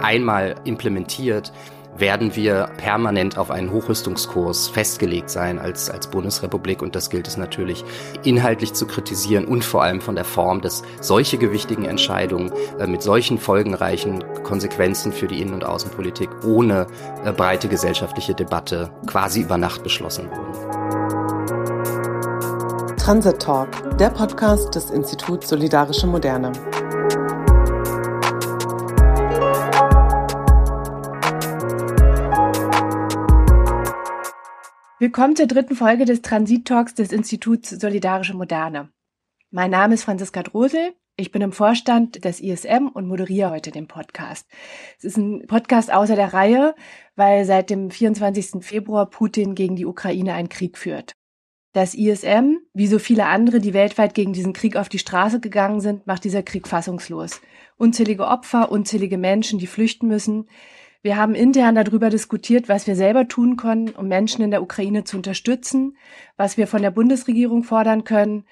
einmal implementiert, werden wir permanent auf einen Hochrüstungskurs festgelegt sein als, als Bundesrepublik. Und das gilt es natürlich inhaltlich zu kritisieren und vor allem von der Form, dass solche gewichtigen Entscheidungen äh, mit solchen folgenreichen Konsequenzen für die Innen- und Außenpolitik ohne äh, breite gesellschaftliche Debatte quasi über Nacht beschlossen wurden. Transit Talk, der Podcast des Instituts Solidarische Moderne. Willkommen zur dritten Folge des Transit-Talks des Instituts Solidarische Moderne. Mein Name ist Franziska Drosel. Ich bin im Vorstand des ISM und moderiere heute den Podcast. Es ist ein Podcast außer der Reihe, weil seit dem 24. Februar Putin gegen die Ukraine einen Krieg führt. Das ISM, wie so viele andere, die weltweit gegen diesen Krieg auf die Straße gegangen sind, macht dieser Krieg fassungslos. Unzählige Opfer, unzählige Menschen, die flüchten müssen, wir haben intern darüber diskutiert, was wir selber tun können, um Menschen in der Ukraine zu unterstützen, was wir von der Bundesregierung fordern können,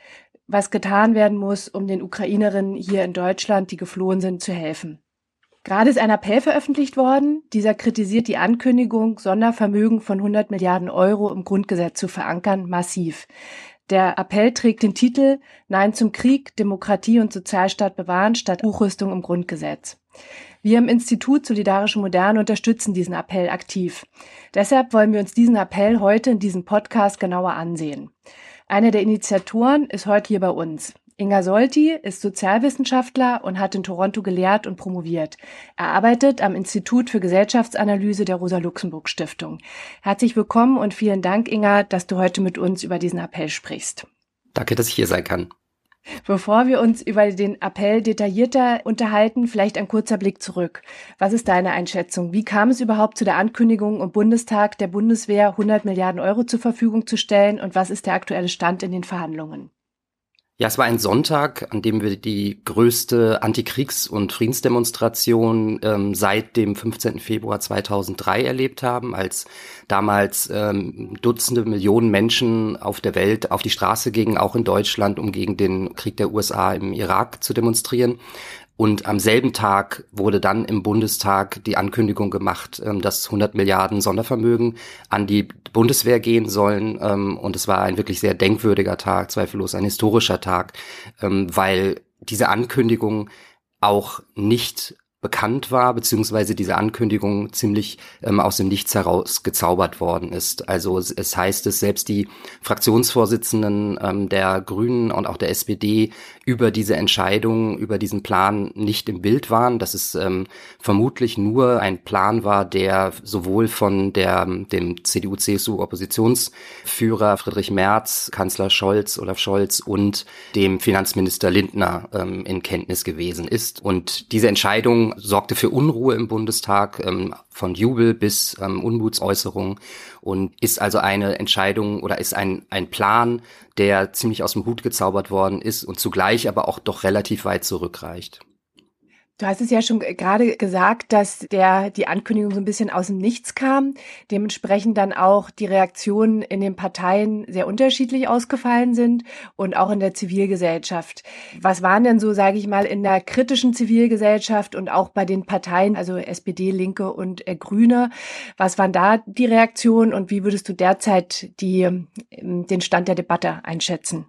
was getan werden muss, um den Ukrainerinnen hier in Deutschland, die geflohen sind, zu helfen. Gerade ist ein Appell veröffentlicht worden. Dieser kritisiert die Ankündigung, Sondervermögen von 100 Milliarden Euro im Grundgesetz zu verankern, massiv. Der Appell trägt den Titel Nein zum Krieg, Demokratie und Sozialstaat bewahren statt Hochrüstung im Grundgesetz. Wir im Institut Solidarische Moderne unterstützen diesen Appell aktiv. Deshalb wollen wir uns diesen Appell heute in diesem Podcast genauer ansehen. Einer der Initiatoren ist heute hier bei uns. Inga Solti ist Sozialwissenschaftler und hat in Toronto gelehrt und promoviert. Er arbeitet am Institut für Gesellschaftsanalyse der Rosa-Luxemburg-Stiftung. Herzlich willkommen und vielen Dank, Inga, dass du heute mit uns über diesen Appell sprichst. Danke, dass ich hier sein kann. Bevor wir uns über den Appell detaillierter unterhalten, vielleicht ein kurzer Blick zurück. Was ist deine Einschätzung? Wie kam es überhaupt zu der Ankündigung im Bundestag der Bundeswehr 100 Milliarden Euro zur Verfügung zu stellen und was ist der aktuelle Stand in den Verhandlungen? Ja, es war ein Sonntag, an dem wir die größte Antikriegs- und Friedensdemonstration ähm, seit dem 15. Februar 2003 erlebt haben, als damals ähm, Dutzende Millionen Menschen auf der Welt auf die Straße gingen, auch in Deutschland, um gegen den Krieg der USA im Irak zu demonstrieren. Und am selben Tag wurde dann im Bundestag die Ankündigung gemacht, ähm, dass 100 Milliarden Sondervermögen an die Bundeswehr gehen sollen. Ähm, und es war ein wirklich sehr denkwürdiger Tag, zweifellos ein historischer Tag, ähm, weil diese Ankündigung auch nicht bekannt war, beziehungsweise diese Ankündigung ziemlich aus dem Nichts heraus gezaubert worden ist. Also es, heißt es, selbst die Fraktionsvorsitzenden der Grünen und auch der SPD über diese Entscheidung, über diesen Plan nicht im Bild waren, dass es ähm, vermutlich nur ein Plan war, der sowohl von der, dem CDU-CSU-Oppositionsführer Friedrich Merz, Kanzler Scholz, Olaf Scholz und dem Finanzminister Lindner ähm, in Kenntnis gewesen ist. Und diese Entscheidung sorgte für Unruhe im Bundestag, ähm, von Jubel bis ähm, Unmutsäußerungen und ist also eine Entscheidung oder ist ein, ein Plan, der ziemlich aus dem Hut gezaubert worden ist und zugleich aber auch doch relativ weit zurückreicht. Du hast es ja schon gerade gesagt, dass der, die Ankündigung so ein bisschen aus dem Nichts kam. Dementsprechend dann auch die Reaktionen in den Parteien sehr unterschiedlich ausgefallen sind und auch in der Zivilgesellschaft. Was waren denn so, sage ich mal, in der kritischen Zivilgesellschaft und auch bei den Parteien, also SPD, Linke und äh, Grüne, was waren da die Reaktionen und wie würdest du derzeit die, den Stand der Debatte einschätzen?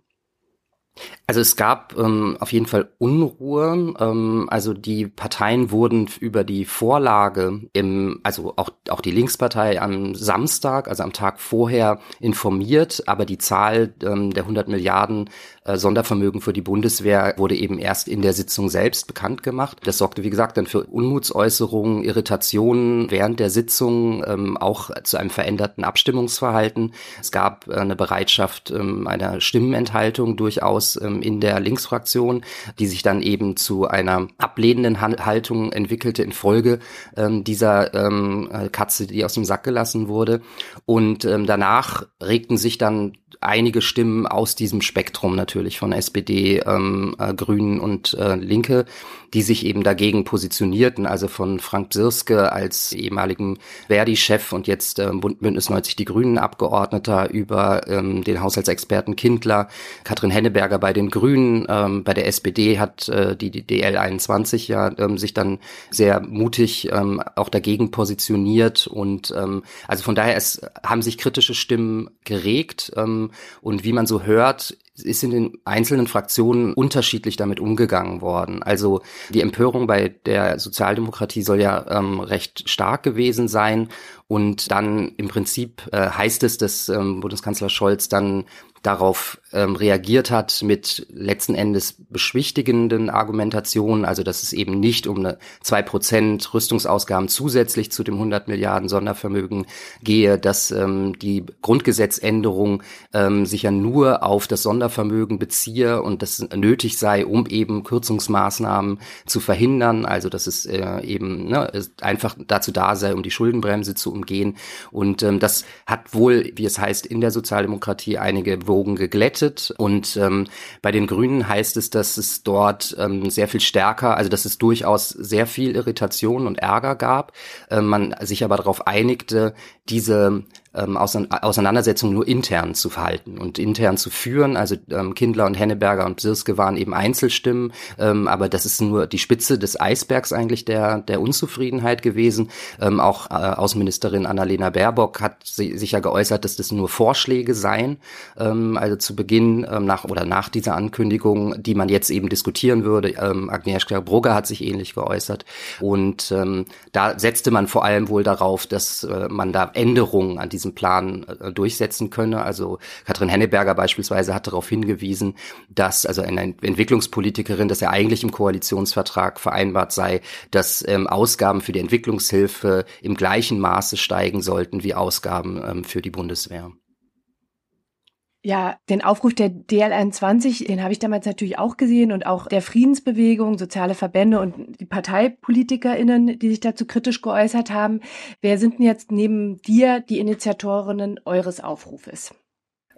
Also es gab ähm, auf jeden Fall Unruhe. Ähm, also die Parteien wurden über die Vorlage im, also auch, auch die Linkspartei am Samstag, also am Tag vorher informiert, aber die Zahl ähm, der 100 Milliarden äh, Sondervermögen für die Bundeswehr wurde eben erst in der Sitzung selbst bekannt gemacht. Das sorgte, wie gesagt, dann für Unmutsäußerungen, Irritationen während der Sitzung, ähm, auch zu einem veränderten Abstimmungsverhalten. Es gab äh, eine Bereitschaft ähm, einer Stimmenenthaltung durchaus ähm, in der Linksfraktion, die sich dann eben zu einer ablehnenden Haltung entwickelte infolge ähm, dieser ähm, äh, Katze, die aus dem Sack gelassen wurde. Und danach regten sich dann einige Stimmen aus diesem Spektrum natürlich von SPD, ähm, äh, Grünen und äh, Linke, die sich eben dagegen positionierten, also von Frank Sirske als ehemaligen Verdi-Chef und jetzt äh, Bündnis 90 Die Grünen Abgeordneter über ähm, den Haushaltsexperten Kindler, Katrin Henneberger bei den Grünen, ähm, bei der SPD hat äh, die, die DL 21 ja ähm, sich dann sehr mutig ähm, auch dagegen positioniert und ähm, also von daher es haben sich kritische Stimmen geregt ähm, und wie man so hört, ist in den einzelnen Fraktionen unterschiedlich damit umgegangen worden. Also die Empörung bei der Sozialdemokratie soll ja ähm, recht stark gewesen sein. Und dann im Prinzip äh, heißt es, dass ähm, Bundeskanzler Scholz dann darauf ähm, reagiert hat mit letzten Endes beschwichtigenden Argumentationen, also dass es eben nicht um eine zwei Prozent Rüstungsausgaben zusätzlich zu dem 100 Milliarden Sondervermögen gehe, dass ähm, die Grundgesetzänderung ähm, sich ja nur auf das Sondervermögen beziehe und das nötig sei, um eben Kürzungsmaßnahmen zu verhindern, also dass es äh, eben ne, einfach dazu da sei, um die Schuldenbremse zu umgehen. Und ähm, das hat wohl, wie es heißt, in der Sozialdemokratie einige Wogen geglättet. Und ähm, bei den Grünen heißt es, dass es dort ähm, sehr viel stärker, also dass es durchaus sehr viel Irritation und Ärger gab. Ähm, man sich aber darauf einigte, diese ähm, Auseinandersetzung nur intern zu verhalten und intern zu führen. Also ähm, Kindler und Henneberger und Bsirske waren eben Einzelstimmen, ähm, aber das ist nur die Spitze des Eisbergs eigentlich der, der Unzufriedenheit gewesen. Ähm, auch äh, Außenministerin Annalena Baerbock hat sich ja geäußert, dass das nur Vorschläge seien, ähm, also zu Beginn ähm, nach oder nach dieser Ankündigung, die man jetzt eben diskutieren würde. Ähm, Agnieszka Brugger hat sich ähnlich geäußert und ähm, da setzte man vor allem wohl darauf, dass äh, man da Änderungen an diesem Plan äh, durchsetzen könne. Also Katrin Henneberger beispielsweise hat darauf hingewiesen, dass also eine Entwicklungspolitikerin, dass er eigentlich im Koalitionsvertrag vereinbart sei, dass ähm, Ausgaben für die Entwicklungshilfe im gleichen Maße steigen sollten wie Ausgaben ähm, für die Bundeswehr. Ja, den Aufruf der DL21, den habe ich damals natürlich auch gesehen und auch der Friedensbewegung, soziale Verbände und die ParteipolitikerInnen, die sich dazu kritisch geäußert haben. Wer sind denn jetzt neben dir die Initiatorinnen eures Aufrufes?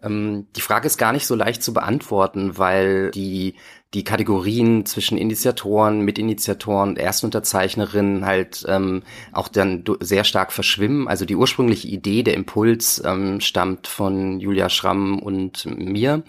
Ähm, die Frage ist gar nicht so leicht zu beantworten, weil die die Kategorien zwischen Initiatoren, Mitinitiatoren, Erstunterzeichnerinnen halt ähm, auch dann sehr stark verschwimmen. Also die ursprüngliche Idee, der Impuls ähm, stammt von Julia Schramm und mir.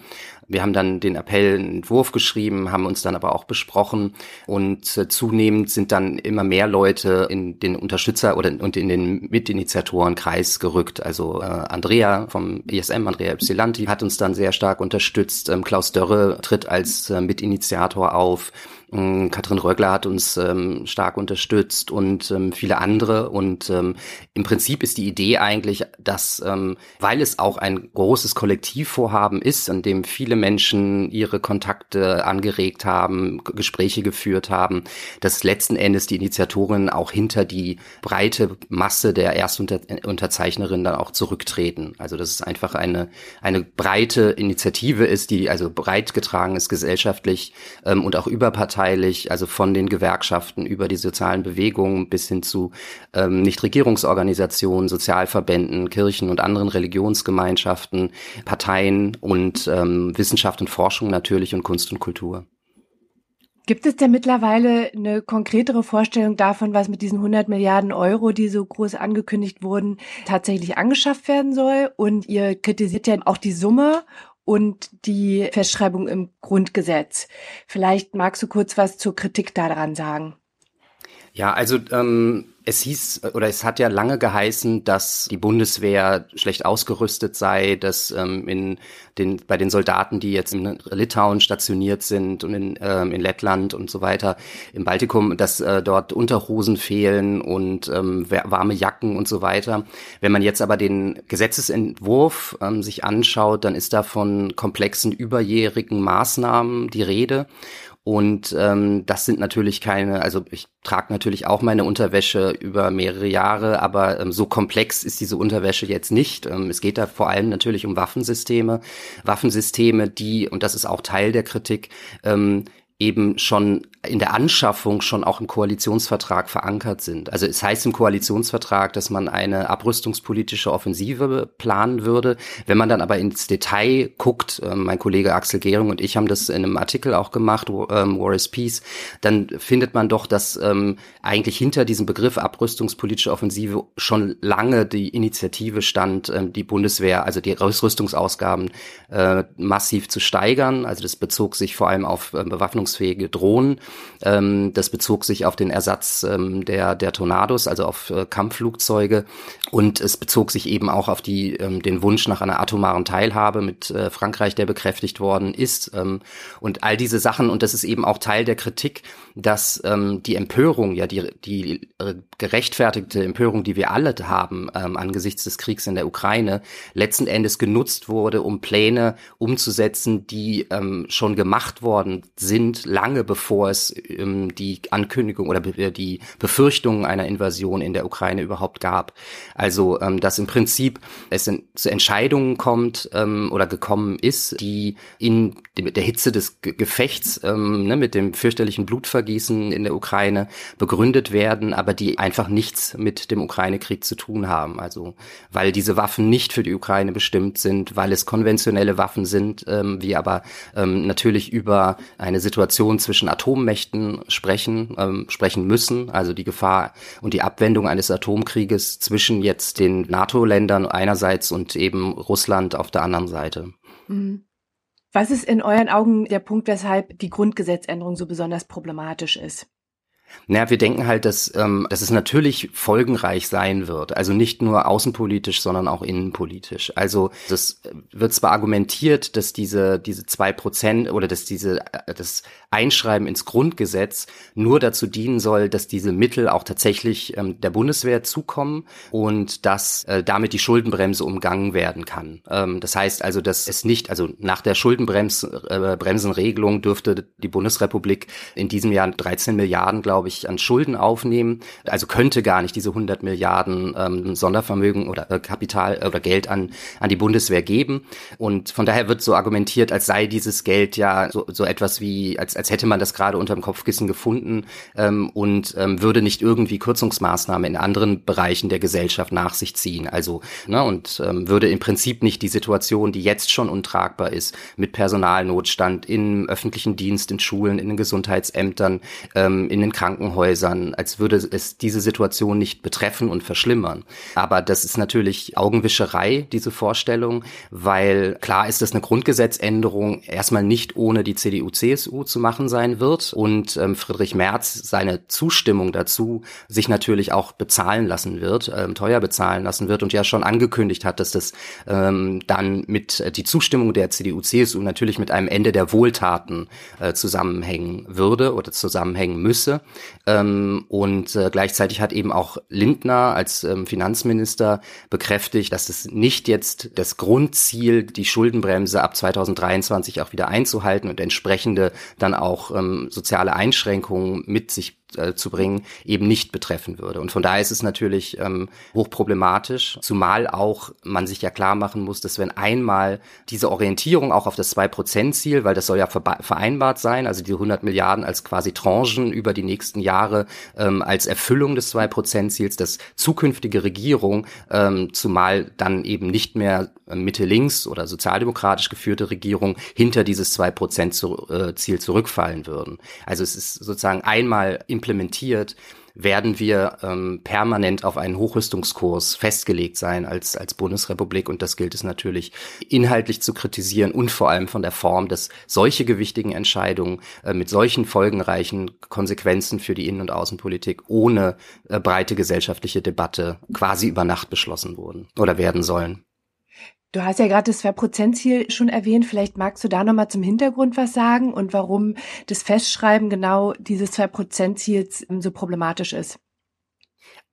Wir haben dann den Appell einen Entwurf geschrieben, haben uns dann aber auch besprochen und äh, zunehmend sind dann immer mehr Leute in den Unterstützer oder und in den Mitinitiatorenkreis gerückt. Also äh, Andrea vom ISM, Andrea Ypsilanti, hat uns dann sehr stark unterstützt. Ähm, Klaus Dörre tritt als äh, Mitinitiator auf. Ähm, Katrin Rögler hat uns ähm, stark unterstützt und ähm, viele andere. Und ähm, im Prinzip ist die Idee eigentlich, dass, ähm, weil es auch ein großes Kollektivvorhaben ist, an dem viele Menschen ihre Kontakte angeregt haben, Gespräche geführt haben, dass letzten Endes die Initiatoren auch hinter die breite Masse der Erstunterzeichnerinnen dann auch zurücktreten. Also dass es einfach eine, eine breite Initiative ist, die also breit getragen ist gesellschaftlich ähm, und auch überparteilich überparteilich, also von den Gewerkschaften über die sozialen Bewegungen bis hin zu ähm, Nichtregierungsorganisationen, Sozialverbänden, Kirchen und anderen Religionsgemeinschaften, Parteien und ähm, Wissenschaft und Forschung natürlich und Kunst und Kultur. Gibt es denn mittlerweile eine konkretere Vorstellung davon, was mit diesen 100 Milliarden Euro, die so groß angekündigt wurden, tatsächlich angeschafft werden soll? Und ihr kritisiert ja auch die Summe und die Festschreibung im Grundgesetz. Vielleicht magst du kurz was zur Kritik daran sagen. Ja, also ähm, es hieß oder es hat ja lange geheißen, dass die Bundeswehr schlecht ausgerüstet sei, dass ähm, in den, bei den Soldaten, die jetzt in Litauen stationiert sind und in, ähm, in Lettland und so weiter, im Baltikum, dass äh, dort Unterhosen fehlen und ähm, warme Jacken und so weiter. Wenn man jetzt aber den Gesetzesentwurf ähm, sich anschaut, dann ist da von komplexen überjährigen Maßnahmen die Rede. Und ähm, das sind natürlich keine, also ich trage natürlich auch meine Unterwäsche über mehrere Jahre, aber ähm, so komplex ist diese Unterwäsche jetzt nicht. Ähm, es geht da vor allem natürlich um Waffensysteme. Waffensysteme, die, und das ist auch Teil der Kritik, ähm, eben schon in der Anschaffung schon auch im Koalitionsvertrag verankert sind. Also es heißt im Koalitionsvertrag, dass man eine abrüstungspolitische Offensive planen würde. Wenn man dann aber ins Detail guckt, äh, mein Kollege Axel Gehring und ich haben das in einem Artikel auch gemacht, ähm, War is Peace, dann findet man doch, dass ähm, eigentlich hinter diesem Begriff abrüstungspolitische Offensive schon lange die Initiative stand, ähm, die Bundeswehr, also die Rüstungsausgaben äh, massiv zu steigern. Also das bezog sich vor allem auf äh, bewaffnungsfähige Drohnen ähm, das bezog sich auf den Ersatz ähm, der, der Tornados, also auf äh, Kampfflugzeuge. Und es bezog sich eben auch auf die, ähm, den Wunsch nach einer atomaren Teilhabe mit äh, Frankreich, der bekräftigt worden ist. Ähm, und all diese Sachen, und das ist eben auch Teil der Kritik, dass ähm, die Empörung, ja, die, die äh, gerechtfertigte Empörung, die wir alle haben ähm, angesichts des Kriegs in der Ukraine, letzten Endes genutzt wurde, um Pläne umzusetzen, die ähm, schon gemacht worden sind, lange bevor es ähm, die Ankündigung oder be die Befürchtung einer Invasion in der Ukraine überhaupt gab. Also, ähm, dass im Prinzip es in, zu Entscheidungen kommt ähm, oder gekommen ist, die in der Hitze des Ge Gefechts ähm, ne, mit dem fürchterlichen Blutvergießen in der Ukraine begründet werden, aber die einfach nichts mit dem Ukraine-Krieg zu tun haben. Also, weil diese Waffen nicht für die Ukraine bestimmt sind, weil es konventionelle Waffen sind, ähm, wir aber ähm, natürlich über eine Situation zwischen Atommächten sprechen, ähm, sprechen müssen, also die Gefahr und die Abwendung eines Atomkrieges zwischen jetzt den NATO-Ländern einerseits und eben Russland auf der anderen Seite. Mhm. Was ist in euren Augen der Punkt, weshalb die Grundgesetzänderung so besonders problematisch ist? Naja, wir denken halt, dass, ähm, dass es natürlich folgenreich sein wird. Also nicht nur außenpolitisch, sondern auch innenpolitisch. Also das wird zwar argumentiert, dass diese, diese zwei Prozent oder dass diese, das Einschreiben ins Grundgesetz nur dazu dienen soll, dass diese Mittel auch tatsächlich ähm, der Bundeswehr zukommen und dass äh, damit die Schuldenbremse umgangen werden kann. Ähm, das heißt also, dass es nicht, also nach der Schuldenbremsenregelung äh, dürfte die Bundesrepublik in diesem Jahr 13 Milliarden, glaube glaube ich, an Schulden aufnehmen. Also könnte gar nicht diese 100 Milliarden ähm, Sondervermögen oder äh, Kapital äh, oder Geld an, an die Bundeswehr geben. Und von daher wird so argumentiert, als sei dieses Geld ja so, so etwas wie, als, als hätte man das gerade unter dem Kopfkissen gefunden ähm, und ähm, würde nicht irgendwie Kürzungsmaßnahmen in anderen Bereichen der Gesellschaft nach sich ziehen. Also, ne, und ähm, würde im Prinzip nicht die Situation, die jetzt schon untragbar ist, mit Personalnotstand im öffentlichen Dienst, in Schulen, in den Gesundheitsämtern, ähm, in den Krankenhäusern, als würde es diese Situation nicht betreffen und verschlimmern. Aber das ist natürlich Augenwischerei, diese Vorstellung, weil klar ist, dass eine Grundgesetzänderung erstmal nicht ohne die CDU-CSU zu machen sein wird und ähm, Friedrich Merz seine Zustimmung dazu sich natürlich auch bezahlen lassen wird, ähm, teuer bezahlen lassen wird und ja schon angekündigt hat, dass das ähm, dann mit äh, die Zustimmung der CDU-CSU natürlich mit einem Ende der Wohltaten äh, zusammenhängen würde oder zusammenhängen müsse. Ähm, und äh, gleichzeitig hat eben auch Lindner als ähm, Finanzminister bekräftigt, dass es nicht jetzt das Grundziel, die Schuldenbremse ab 2023 auch wieder einzuhalten und entsprechende dann auch ähm, soziale Einschränkungen mit sich äh, zu bringen, eben nicht betreffen würde. Und von daher ist es natürlich ähm, hochproblematisch, zumal auch man sich ja klar machen muss, dass wenn einmal diese Orientierung auch auf das 2-Prozent-Ziel, weil das soll ja vereinbart sein, also die 100 Milliarden als quasi Tranchen über die nächsten Jahre ähm, als Erfüllung des 2-Prozent-Ziels, dass zukünftige Regierung, ähm, zumal dann eben nicht mehr Mitte-Links oder sozialdemokratisch geführte Regierung hinter dieses 2-Prozent-Ziel äh, zurückfallen würden. Also es ist sozusagen einmal im implementiert, werden wir ähm, permanent auf einen Hochrüstungskurs festgelegt sein als, als Bundesrepublik. Und das gilt es natürlich inhaltlich zu kritisieren und vor allem von der Form, dass solche gewichtigen Entscheidungen äh, mit solchen folgenreichen Konsequenzen für die Innen- und Außenpolitik ohne äh, breite gesellschaftliche Debatte quasi über Nacht beschlossen wurden oder werden sollen. Du hast ja gerade das Zwei-Prozent-Ziel schon erwähnt. Vielleicht magst du da nochmal zum Hintergrund was sagen und warum das Festschreiben genau dieses Zwei-Prozent-Ziels ähm, so problematisch ist.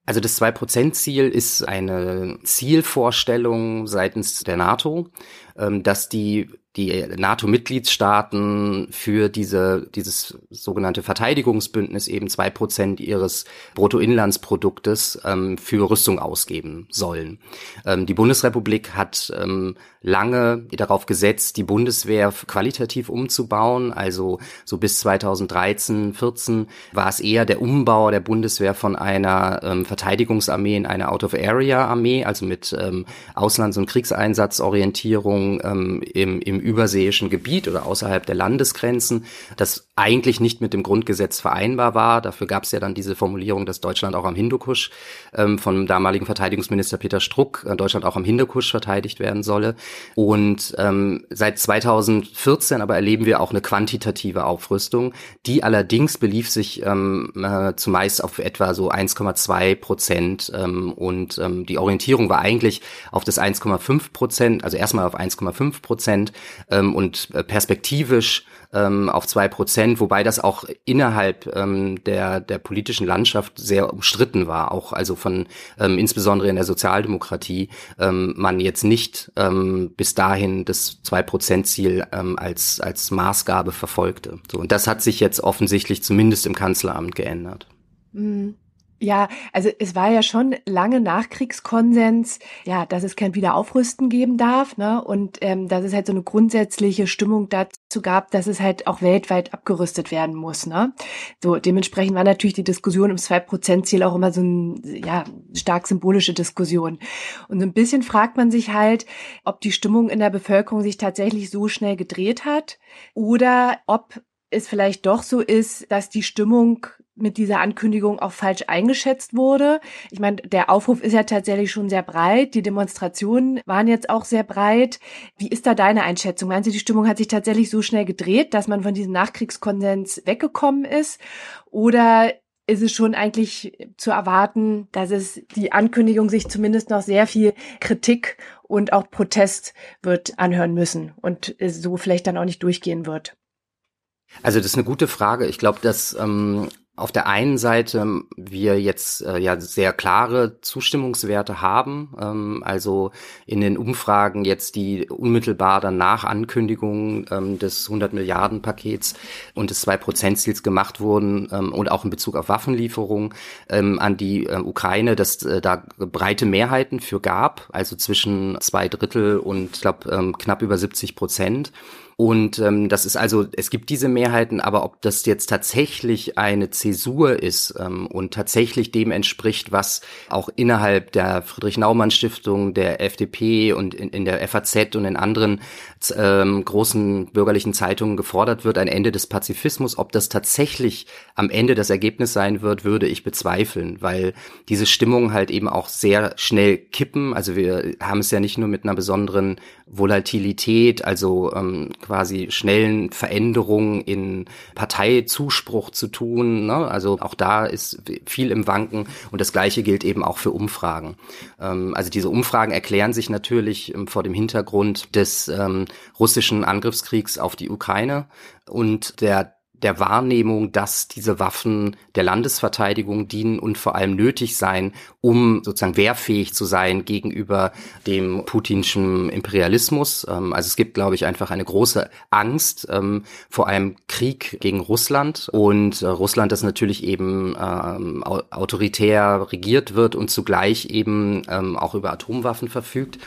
Also das 2%-Ziel ist eine Zielvorstellung seitens der NATO, dass die die NATO-Mitgliedstaaten für diese, dieses sogenannte Verteidigungsbündnis eben zwei Prozent ihres Bruttoinlandsproduktes ähm, für Rüstung ausgeben sollen. Ähm, die Bundesrepublik hat ähm, lange darauf gesetzt, die Bundeswehr qualitativ umzubauen. Also so bis 2013, 14 war es eher der Umbau der Bundeswehr von einer ähm, Verteidigungsarmee in eine Out-of-Area-Armee, also mit ähm, Auslands- und Kriegseinsatzorientierung ähm, im, im überseeischen Gebiet oder außerhalb der Landesgrenzen, das eigentlich nicht mit dem Grundgesetz vereinbar war. Dafür gab es ja dann diese Formulierung, dass Deutschland auch am Hindukusch ähm, vom damaligen Verteidigungsminister Peter Struck, äh, Deutschland auch am Hindukusch verteidigt werden solle. Und ähm, seit 2014 aber erleben wir auch eine quantitative Aufrüstung, die allerdings belief sich ähm, äh, zumeist auf etwa so 1,2 Prozent ähm, und ähm, die Orientierung war eigentlich auf das 1,5 Prozent, also erstmal auf 1,5 Prozent ähm, und äh, perspektivisch ähm, auf zwei Prozent, wobei das auch innerhalb ähm, der, der politischen Landschaft sehr umstritten war, auch also von ähm, insbesondere in der Sozialdemokratie ähm, man jetzt nicht ähm, bis dahin das zwei Prozent Ziel ähm, als als Maßgabe verfolgte. So und das hat sich jetzt offensichtlich zumindest im Kanzleramt geändert. Mhm. Ja, also es war ja schon lange Nachkriegskonsens, ja, dass es kein Wiederaufrüsten geben darf, ne? Und ähm, dass es halt so eine grundsätzliche Stimmung dazu gab, dass es halt auch weltweit abgerüstet werden muss, ne? So, dementsprechend war natürlich die Diskussion ums Zwei-Prozent-Ziel auch immer so ein, ja, stark symbolische Diskussion. Und so ein bisschen fragt man sich halt, ob die Stimmung in der Bevölkerung sich tatsächlich so schnell gedreht hat oder ob es vielleicht doch so ist, dass die Stimmung mit dieser Ankündigung auch falsch eingeschätzt wurde. Ich meine, der Aufruf ist ja tatsächlich schon sehr breit. Die Demonstrationen waren jetzt auch sehr breit. Wie ist da deine Einschätzung? Meinst du, die Stimmung hat sich tatsächlich so schnell gedreht, dass man von diesem Nachkriegskonsens weggekommen ist? Oder ist es schon eigentlich zu erwarten, dass es die Ankündigung sich zumindest noch sehr viel Kritik und auch Protest wird anhören müssen und so vielleicht dann auch nicht durchgehen wird? Also das ist eine gute Frage. Ich glaube, dass ähm, auf der einen Seite wir jetzt äh, ja sehr klare Zustimmungswerte haben, ähm, also in den Umfragen jetzt die unmittelbar danach Ankündigung ähm, des 100 Milliarden Pakets und des 2 Prozent Ziels gemacht wurden ähm, und auch in Bezug auf Waffenlieferungen ähm, an die äh, Ukraine, dass äh, da breite Mehrheiten für gab, also zwischen zwei Drittel und ich glaube ähm, knapp über 70 Prozent. Und ähm, das ist also, es gibt diese Mehrheiten, aber ob das jetzt tatsächlich eine Zäsur ist ähm, und tatsächlich dem entspricht, was auch innerhalb der Friedrich-Naumann-Stiftung, der FDP und in, in der FAZ und in anderen ähm, großen bürgerlichen Zeitungen gefordert wird, ein Ende des Pazifismus, ob das tatsächlich am Ende das Ergebnis sein wird, würde ich bezweifeln, weil diese Stimmungen halt eben auch sehr schnell kippen. Also wir haben es ja nicht nur mit einer besonderen Volatilität, also ähm, quasi schnellen Veränderungen in Parteizuspruch zu tun. Ne? Also auch da ist viel im Wanken und das Gleiche gilt eben auch für Umfragen. Ähm, also diese Umfragen erklären sich natürlich ähm, vor dem Hintergrund des ähm, russischen Angriffskriegs auf die Ukraine und der der Wahrnehmung, dass diese Waffen der Landesverteidigung dienen und vor allem nötig sein, um sozusagen wehrfähig zu sein gegenüber dem putinschen Imperialismus. Ähm, also es gibt, glaube ich, einfach eine große Angst ähm, vor einem Krieg gegen Russland und äh, Russland, das natürlich eben ähm, autoritär regiert wird und zugleich eben auch über Atomwaffen verfügt.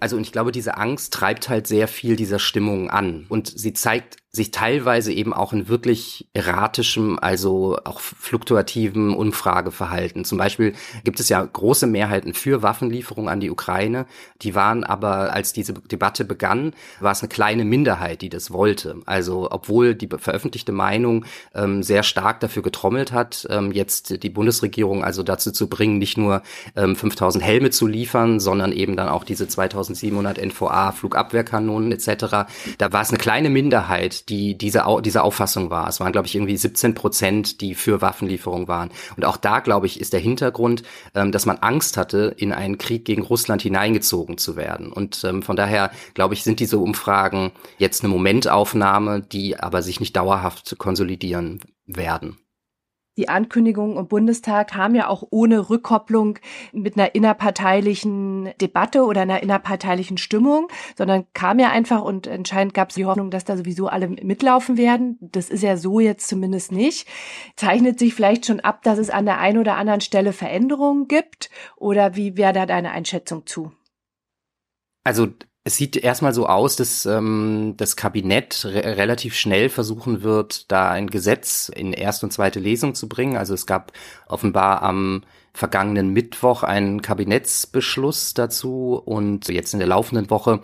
Also und ich glaube, diese Angst treibt halt sehr viel dieser Stimmung an und sie zeigt sich teilweise eben auch in wirklich erratischem, also auch fluktuativen Umfrageverhalten. Zum Beispiel gibt es ja große Mehrheiten für Waffenlieferungen an die Ukraine. Die waren aber, als diese Debatte begann, war es eine kleine Minderheit, die das wollte. Also obwohl die veröffentlichte Meinung ähm, sehr stark dafür getrommelt hat, ähm, jetzt die Bundesregierung also dazu zu bringen, nicht nur ähm, 5000 Helme zu liefern, sondern eben dann auch diese 2700 NVA Flugabwehrkanonen etc. Da war es eine kleine Minderheit, die diese, diese Auffassung war. Es waren, glaube ich, irgendwie 17 Prozent, die für Waffenlieferung waren. Und auch da, glaube ich, ist der Hintergrund, ähm, dass man Angst hatte, in einen Krieg gegen Russland hineingezogen zu werden. Und ähm, von daher, glaube ich, sind diese Umfragen jetzt eine Momentaufnahme, die aber sich nicht dauerhaft konsolidieren werden. Die Ankündigungen im Bundestag kam ja auch ohne Rückkopplung mit einer innerparteilichen Debatte oder einer innerparteilichen Stimmung, sondern kam ja einfach und anscheinend gab es die Hoffnung, dass da sowieso alle mitlaufen werden. Das ist ja so jetzt zumindest nicht. Zeichnet sich vielleicht schon ab, dass es an der einen oder anderen Stelle Veränderungen gibt oder wie wäre da deine Einschätzung zu? Also es sieht erstmal so aus, dass ähm, das Kabinett re relativ schnell versuchen wird, da ein Gesetz in erste und zweite Lesung zu bringen. Also es gab offenbar am vergangenen Mittwoch einen Kabinettsbeschluss dazu und jetzt in der laufenden Woche,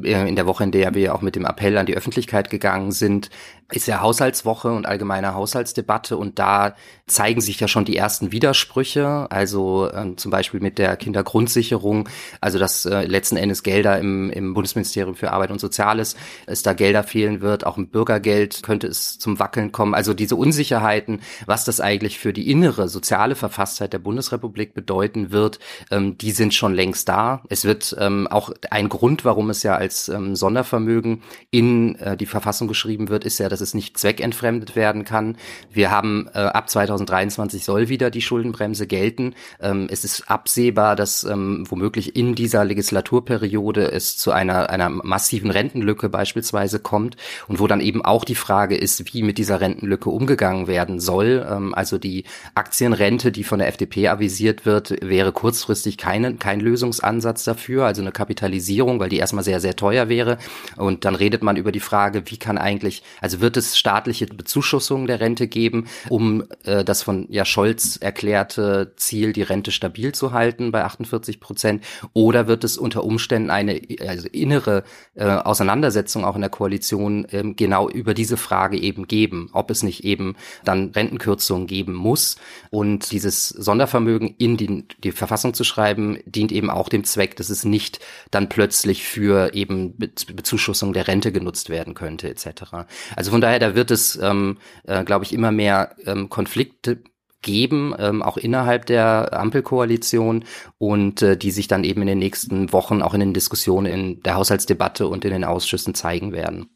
äh, in der Woche, in der wir auch mit dem Appell an die Öffentlichkeit gegangen sind, ist ja Haushaltswoche und allgemeine Haushaltsdebatte und da zeigen sich ja schon die ersten Widersprüche, also äh, zum Beispiel mit der Kindergrundsicherung, also dass äh, letzten Endes Gelder im, im Bundesministerium für Arbeit und Soziales, es da Gelder fehlen wird, auch im Bürgergeld könnte es zum Wackeln kommen. Also diese Unsicherheiten, was das eigentlich für die innere soziale Verfasstheit der Bundesrepublik bedeuten wird, ähm, die sind schon längst da. Es wird ähm, auch ein Grund, warum es ja als ähm, Sondervermögen in äh, die Verfassung geschrieben wird, ist ja, dass es nicht zweckentfremdet werden kann. Wir haben äh, ab 2023 soll wieder die Schuldenbremse gelten. Ähm, es ist absehbar, dass ähm, womöglich in dieser Legislaturperiode es zu einer, einer massiven Rentenlücke beispielsweise kommt und wo dann eben auch die Frage ist, wie mit dieser Rentenlücke umgegangen werden soll. Ähm, also die Aktienrente, die von der FDP avisiert wird, wäre kurzfristig keine, kein Lösungsansatz dafür, also eine Kapitalisierung, weil die erstmal sehr, sehr teuer wäre. Und dann redet man über die Frage, wie kann eigentlich, also wird es staatliche Bezuschussungen der Rente geben, um äh, das von ja Scholz erklärte Ziel, die Rente stabil zu halten bei 48 Prozent? Oder wird es unter Umständen eine also innere äh, Auseinandersetzung auch in der Koalition äh, genau über diese Frage eben geben, ob es nicht eben dann Rentenkürzungen geben muss? Und dieses Sondervermögen in die, die Verfassung zu schreiben, dient eben auch dem Zweck, dass es nicht dann plötzlich für eben Bezuschussung der Rente genutzt werden könnte, etc. Also von daher, da wird es, ähm, äh, glaube ich, immer mehr ähm, Konflikte geben, ähm, auch innerhalb der Ampelkoalition und äh, die sich dann eben in den nächsten Wochen auch in den Diskussionen in der Haushaltsdebatte und in den Ausschüssen zeigen werden.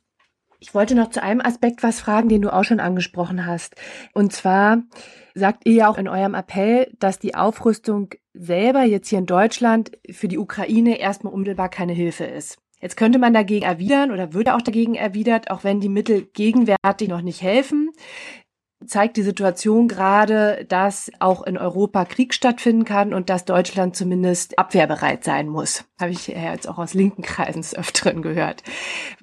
Ich wollte noch zu einem Aspekt was fragen, den du auch schon angesprochen hast. Und zwar sagt ihr ja auch in eurem Appell, dass die Aufrüstung selber jetzt hier in Deutschland für die Ukraine erstmal unmittelbar keine Hilfe ist. Jetzt könnte man dagegen erwidern oder würde auch dagegen erwidert, auch wenn die Mittel gegenwärtig noch nicht helfen, zeigt die Situation gerade, dass auch in Europa Krieg stattfinden kann und dass Deutschland zumindest abwehrbereit sein muss. Habe ich jetzt auch aus linken Kreisen Öfteren gehört.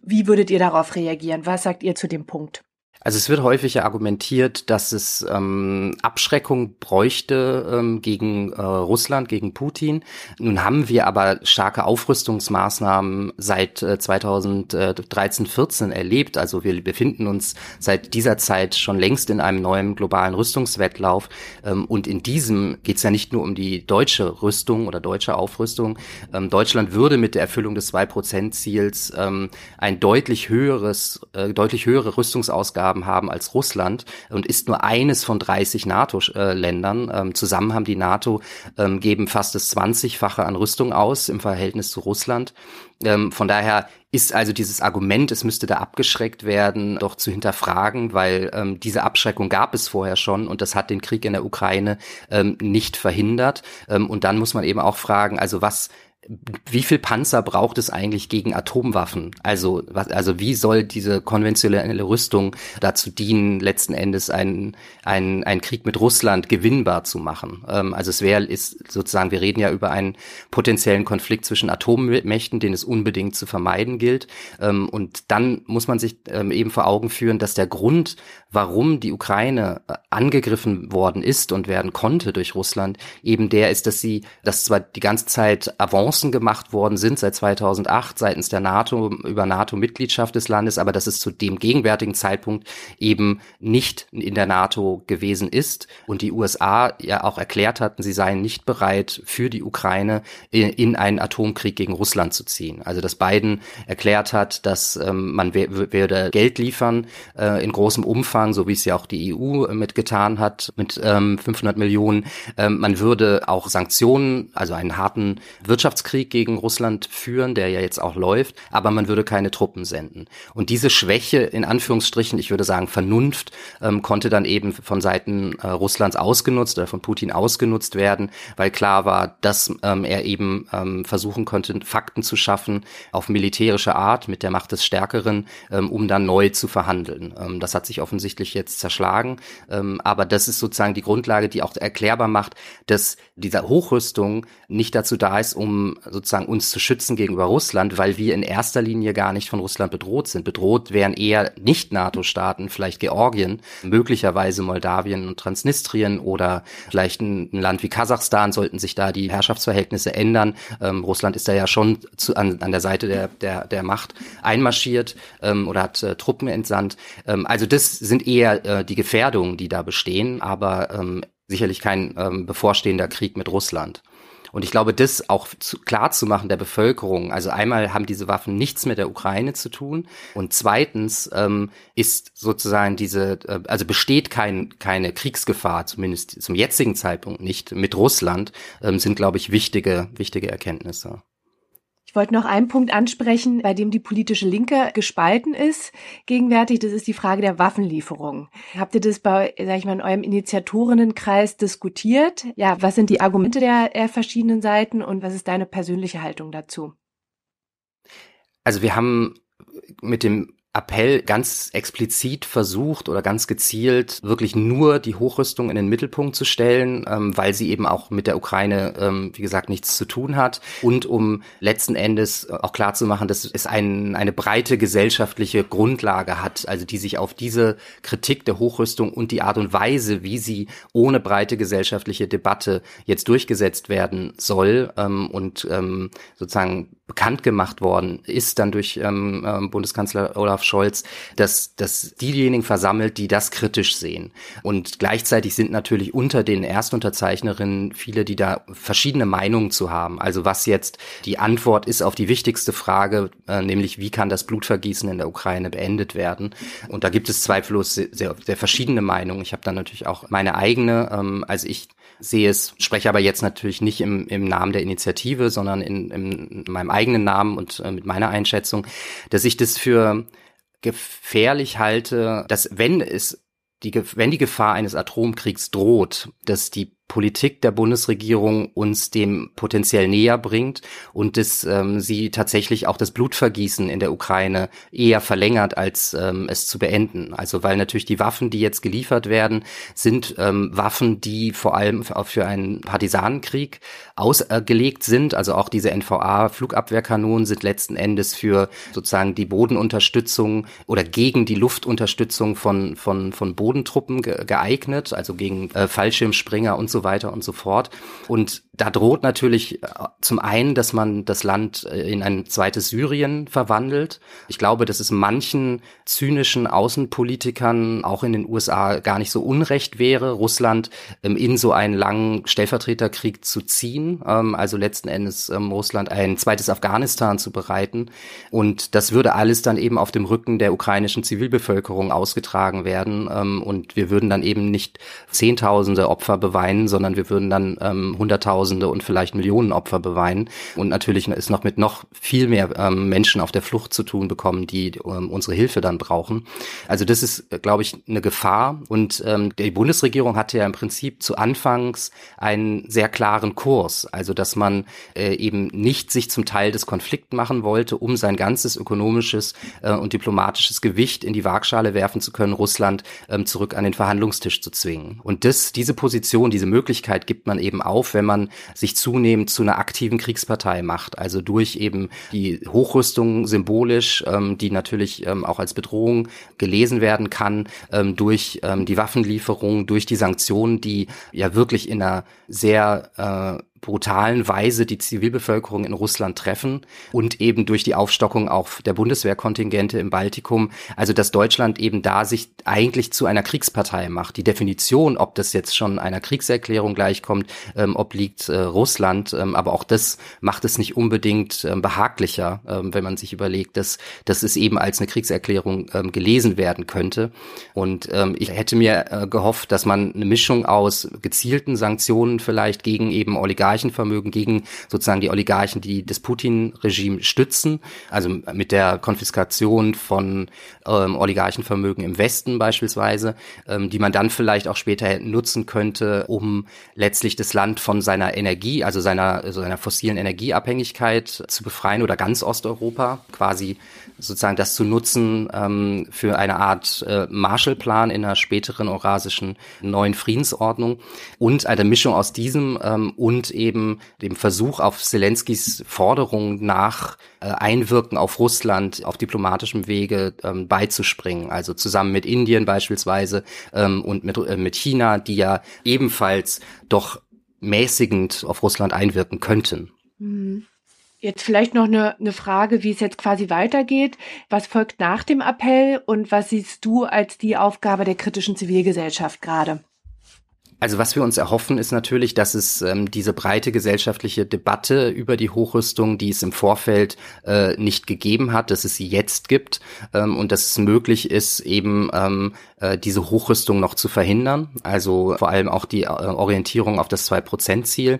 Wie würdet ihr darauf reagieren? Was sagt ihr zu dem Punkt? Also es wird häufig ja argumentiert, dass es ähm, Abschreckung bräuchte ähm, gegen äh, Russland, gegen Putin. Nun haben wir aber starke Aufrüstungsmaßnahmen seit äh, 2013, 14 erlebt. Also wir befinden uns seit dieser Zeit schon längst in einem neuen globalen Rüstungswettlauf. Ähm, und in diesem geht es ja nicht nur um die deutsche Rüstung oder deutsche Aufrüstung. Ähm, Deutschland würde mit der Erfüllung des 2-Prozent-Ziels ähm, ein deutlich höheres, äh, deutlich höhere Rüstungsausgaben Ausgaben haben als Russland und ist nur eines von 30 NATO-Ländern. Ähm, zusammen haben die NATO ähm, geben fast das 20-fache an Rüstung aus im Verhältnis zu Russland. Ähm, von daher ist also dieses Argument, es müsste da abgeschreckt werden, doch zu hinterfragen, weil ähm, diese Abschreckung gab es vorher schon und das hat den Krieg in der Ukraine ähm, nicht verhindert. Ähm, und dann muss man eben auch fragen, also was wie viel Panzer braucht es eigentlich gegen Atomwaffen? Also, was, also wie soll diese konventionelle Rüstung dazu dienen, letzten Endes einen, einen, einen Krieg mit Russland gewinnbar zu machen? Ähm, also es wäre, ist sozusagen, wir reden ja über einen potenziellen Konflikt zwischen Atommächten, den es unbedingt zu vermeiden gilt. Ähm, und dann muss man sich ähm, eben vor Augen führen, dass der Grund, warum die Ukraine äh, angegriffen worden ist und werden konnte durch Russland, eben der ist, dass sie, dass zwar die ganze Zeit Avancen gemacht worden sind seit 2008 seitens der NATO über NATO-Mitgliedschaft des Landes, aber dass es zu dem gegenwärtigen Zeitpunkt eben nicht in der NATO gewesen ist und die USA ja auch erklärt hatten, sie seien nicht bereit für die Ukraine in einen Atomkrieg gegen Russland zu ziehen. Also dass Biden erklärt hat, dass ähm, man werde Geld liefern äh, in großem Umfang so wie es ja auch die EU mitgetan hat, mit ähm, 500 Millionen. Ähm, man würde auch Sanktionen, also einen harten Wirtschafts Angriffskrieg gegen Russland führen, der ja jetzt auch läuft, aber man würde keine Truppen senden. Und diese Schwäche, in Anführungsstrichen, ich würde sagen Vernunft, ähm, konnte dann eben von Seiten äh, Russlands ausgenutzt oder von Putin ausgenutzt werden, weil klar war, dass ähm, er eben ähm, versuchen konnte, Fakten zu schaffen auf militärische Art mit der Macht des Stärkeren, ähm, um dann neu zu verhandeln. Ähm, das hat sich offensichtlich jetzt zerschlagen, ähm, aber das ist sozusagen die Grundlage, die auch erklärbar macht, dass diese Hochrüstung nicht dazu da ist, um sozusagen uns zu schützen gegenüber Russland, weil wir in erster Linie gar nicht von Russland bedroht sind. Bedroht wären eher nicht NATO-Staaten, vielleicht Georgien, möglicherweise Moldawien und Transnistrien oder vielleicht ein, ein, Land wie Kasachstan, sollten sich da die Herrschaftsverhältnisse ändern. Ähm, Russland ist da ja schon zu, an, an der Seite der, der, der Macht einmarschiert ähm, oder hat äh, Truppen entsandt. Ähm, also das sind eher äh, die Gefährdungen, die da bestehen, aber ähm, sicherlich kein ähm, bevorstehender Krieg mit Russland. Und ich glaube, das auch zu, klar zu machen der Bevölkerung. Also einmal haben diese Waffen nichts mit der Ukraine zu tun und zweitens ähm, ist sozusagen diese, äh, also besteht kein, keine Kriegsgefahr, zumindest zum jetzigen Zeitpunkt nicht mit Russland, ähm, sind glaube ich wichtige wichtige Erkenntnisse. Ich wollte noch einen Punkt ansprechen, bei dem die politische Linke gespalten ist gegenwärtig. Das ist die Frage der Waffenlieferung. Habt ihr das bei, sag ich mal, in eurem Initiatorinnenkreis diskutiert? Ja, was sind die Argumente der, der verschiedenen Seiten und was ist deine persönliche Haltung dazu? Also wir haben mit dem Appell ganz explizit versucht oder ganz gezielt wirklich nur die Hochrüstung in den Mittelpunkt zu stellen, ähm, weil sie eben auch mit der Ukraine, ähm, wie gesagt, nichts zu tun hat. Und um letzten Endes auch klar zu machen, dass es ein, eine breite gesellschaftliche Grundlage hat, also die sich auf diese Kritik der Hochrüstung und die Art und Weise, wie sie ohne breite gesellschaftliche Debatte jetzt durchgesetzt werden soll ähm, und ähm, sozusagen bekannt gemacht worden ist dann durch ähm, ähm, Bundeskanzler Olaf Scholz, dass, dass diejenigen versammelt, die das kritisch sehen. Und gleichzeitig sind natürlich unter den Erstunterzeichnerinnen viele, die da verschiedene Meinungen zu haben. Also was jetzt die Antwort ist auf die wichtigste Frage, äh, nämlich wie kann das Blutvergießen in der Ukraine beendet werden. Und da gibt es zweifellos sehr, sehr, sehr verschiedene Meinungen. Ich habe dann natürlich auch meine eigene. Ähm, also ich sehe es, spreche aber jetzt natürlich nicht im, im Namen der Initiative, sondern in, in meinem eigenen Namen und äh, mit meiner Einschätzung, dass ich das für gefährlich halte, dass wenn es die, wenn die Gefahr eines Atomkriegs droht, dass die Politik der Bundesregierung uns dem potenziell näher bringt und dass ähm, sie tatsächlich auch das Blutvergießen in der Ukraine eher verlängert, als ähm, es zu beenden. Also weil natürlich die Waffen, die jetzt geliefert werden, sind ähm, Waffen, die vor allem für einen Partisanenkrieg ausgelegt sind. Also auch diese NVA-Flugabwehrkanonen sind letzten Endes für sozusagen die Bodenunterstützung oder gegen die Luftunterstützung von, von, von Bodentruppen geeignet, also gegen äh, Fallschirmspringer und so weiter und so fort. Und da droht natürlich äh, zum einen, dass man das Land äh, in ein zweites Syrien verwandelt. Ich glaube, dass es manchen zynischen Außenpolitikern auch in den USA gar nicht so unrecht wäre, Russland ähm, in so einen langen Stellvertreterkrieg zu ziehen, ähm, also letzten Endes ähm, Russland ein zweites Afghanistan zu bereiten. Und das würde alles dann eben auf dem Rücken der ukrainischen Zivilbevölkerung ausgetragen werden. Und wir würden dann eben nicht Zehntausende Opfer beweinen, sondern wir würden dann Hunderttausende Hunderttausende und vielleicht Millionen Opfer beweinen und natürlich ist noch mit noch viel mehr ähm, Menschen auf der Flucht zu tun bekommen, die ähm, unsere Hilfe dann brauchen. Also das ist, glaube ich, eine Gefahr und ähm, die Bundesregierung hatte ja im Prinzip zu Anfangs einen sehr klaren Kurs, also dass man äh, eben nicht sich zum Teil des Konflikts machen wollte, um sein ganzes ökonomisches äh, und diplomatisches Gewicht in die Waagschale werfen zu können, Russland ähm, zurück an den Verhandlungstisch zu zwingen. Und das, diese Position, diese Möglichkeit gibt man eben auf, wenn man sich zunehmend zu einer aktiven Kriegspartei macht. Also durch eben die Hochrüstung symbolisch, ähm, die natürlich ähm, auch als Bedrohung gelesen werden kann, ähm, durch ähm, die Waffenlieferung, durch die Sanktionen, die ja wirklich in einer sehr äh, brutalen Weise die Zivilbevölkerung in Russland treffen und eben durch die Aufstockung auch der Bundeswehrkontingente im Baltikum, also dass Deutschland eben da sich eigentlich zu einer Kriegspartei macht. Die Definition, ob das jetzt schon einer Kriegserklärung gleichkommt, ähm, obliegt äh, Russland, ähm, aber auch das macht es nicht unbedingt ähm, behaglicher, ähm, wenn man sich überlegt, dass, dass es eben als eine Kriegserklärung ähm, gelesen werden könnte. Und ähm, ich hätte mir äh, gehofft, dass man eine Mischung aus gezielten Sanktionen vielleicht gegen eben Oligarchen Oligarchenvermögen gegen sozusagen die Oligarchen, die das Putin-Regime stützen, also mit der Konfiskation von ähm, Oligarchenvermögen im Westen beispielsweise, ähm, die man dann vielleicht auch später nutzen könnte, um letztlich das Land von seiner Energie, also seiner, seiner fossilen Energieabhängigkeit zu befreien oder ganz Osteuropa quasi sozusagen das zu nutzen ähm, für eine Art äh, Marshallplan in einer späteren eurasischen neuen Friedensordnung und eine Mischung aus diesem ähm, und eben dem Versuch auf Zelenskis Forderung nach äh, Einwirken auf Russland auf diplomatischem Wege ähm, beizuspringen. Also zusammen mit Indien beispielsweise ähm, und mit, äh, mit China, die ja ebenfalls doch mäßigend auf Russland einwirken könnten. Mhm. Jetzt vielleicht noch eine, eine Frage, wie es jetzt quasi weitergeht. Was folgt nach dem Appell und was siehst du als die Aufgabe der kritischen Zivilgesellschaft gerade? Also was wir uns erhoffen, ist natürlich, dass es ähm, diese breite gesellschaftliche Debatte über die Hochrüstung, die es im Vorfeld äh, nicht gegeben hat, dass es sie jetzt gibt ähm, und dass es möglich ist, eben ähm, äh, diese Hochrüstung noch zu verhindern. Also vor allem auch die äh, Orientierung auf das Zwei-Prozent-Ziel.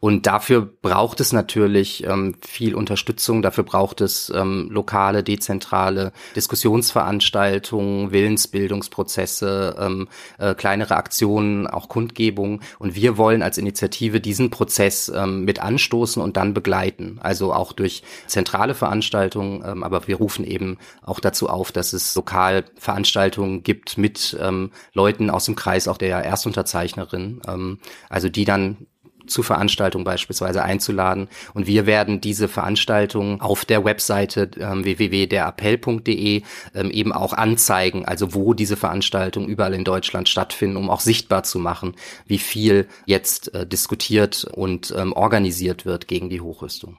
Und dafür braucht es natürlich ähm, viel Unterstützung. Dafür braucht es ähm, lokale, dezentrale Diskussionsveranstaltungen, Willensbildungsprozesse, ähm, äh, kleinere Aktionen, auch Kundgebung. Und wir wollen als Initiative diesen Prozess ähm, mit anstoßen und dann begleiten. Also auch durch zentrale Veranstaltungen. Ähm, aber wir rufen eben auch dazu auf, dass es lokal Veranstaltungen gibt mit ähm, Leuten aus dem Kreis auch der Erstunterzeichnerin. Ähm, also die dann zu Veranstaltungen beispielsweise einzuladen. Und wir werden diese Veranstaltungen auf der Webseite ähm, www.derappell.de ähm, eben auch anzeigen, also wo diese Veranstaltungen überall in Deutschland stattfinden, um auch sichtbar zu machen, wie viel jetzt äh, diskutiert und ähm, organisiert wird gegen die Hochrüstung.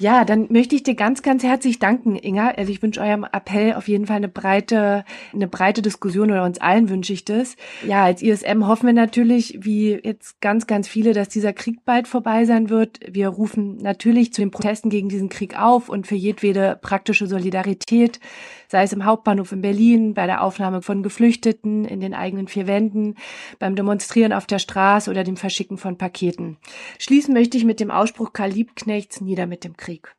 Ja, dann möchte ich dir ganz, ganz herzlich danken, Inga. Also ich wünsche eurem Appell auf jeden Fall eine breite, eine breite Diskussion oder uns allen wünsche ich das. Ja, als ISM hoffen wir natürlich, wie jetzt ganz, ganz viele, dass dieser Krieg bald vorbei sein wird. Wir rufen natürlich zu den Protesten gegen diesen Krieg auf und für jedwede praktische Solidarität, sei es im Hauptbahnhof in Berlin, bei der Aufnahme von Geflüchteten in den eigenen vier Wänden, beim Demonstrieren auf der Straße oder dem Verschicken von Paketen. Schließen möchte ich mit dem Ausspruch Karl Liebknechts nieder mit dem Krieg. Krieg.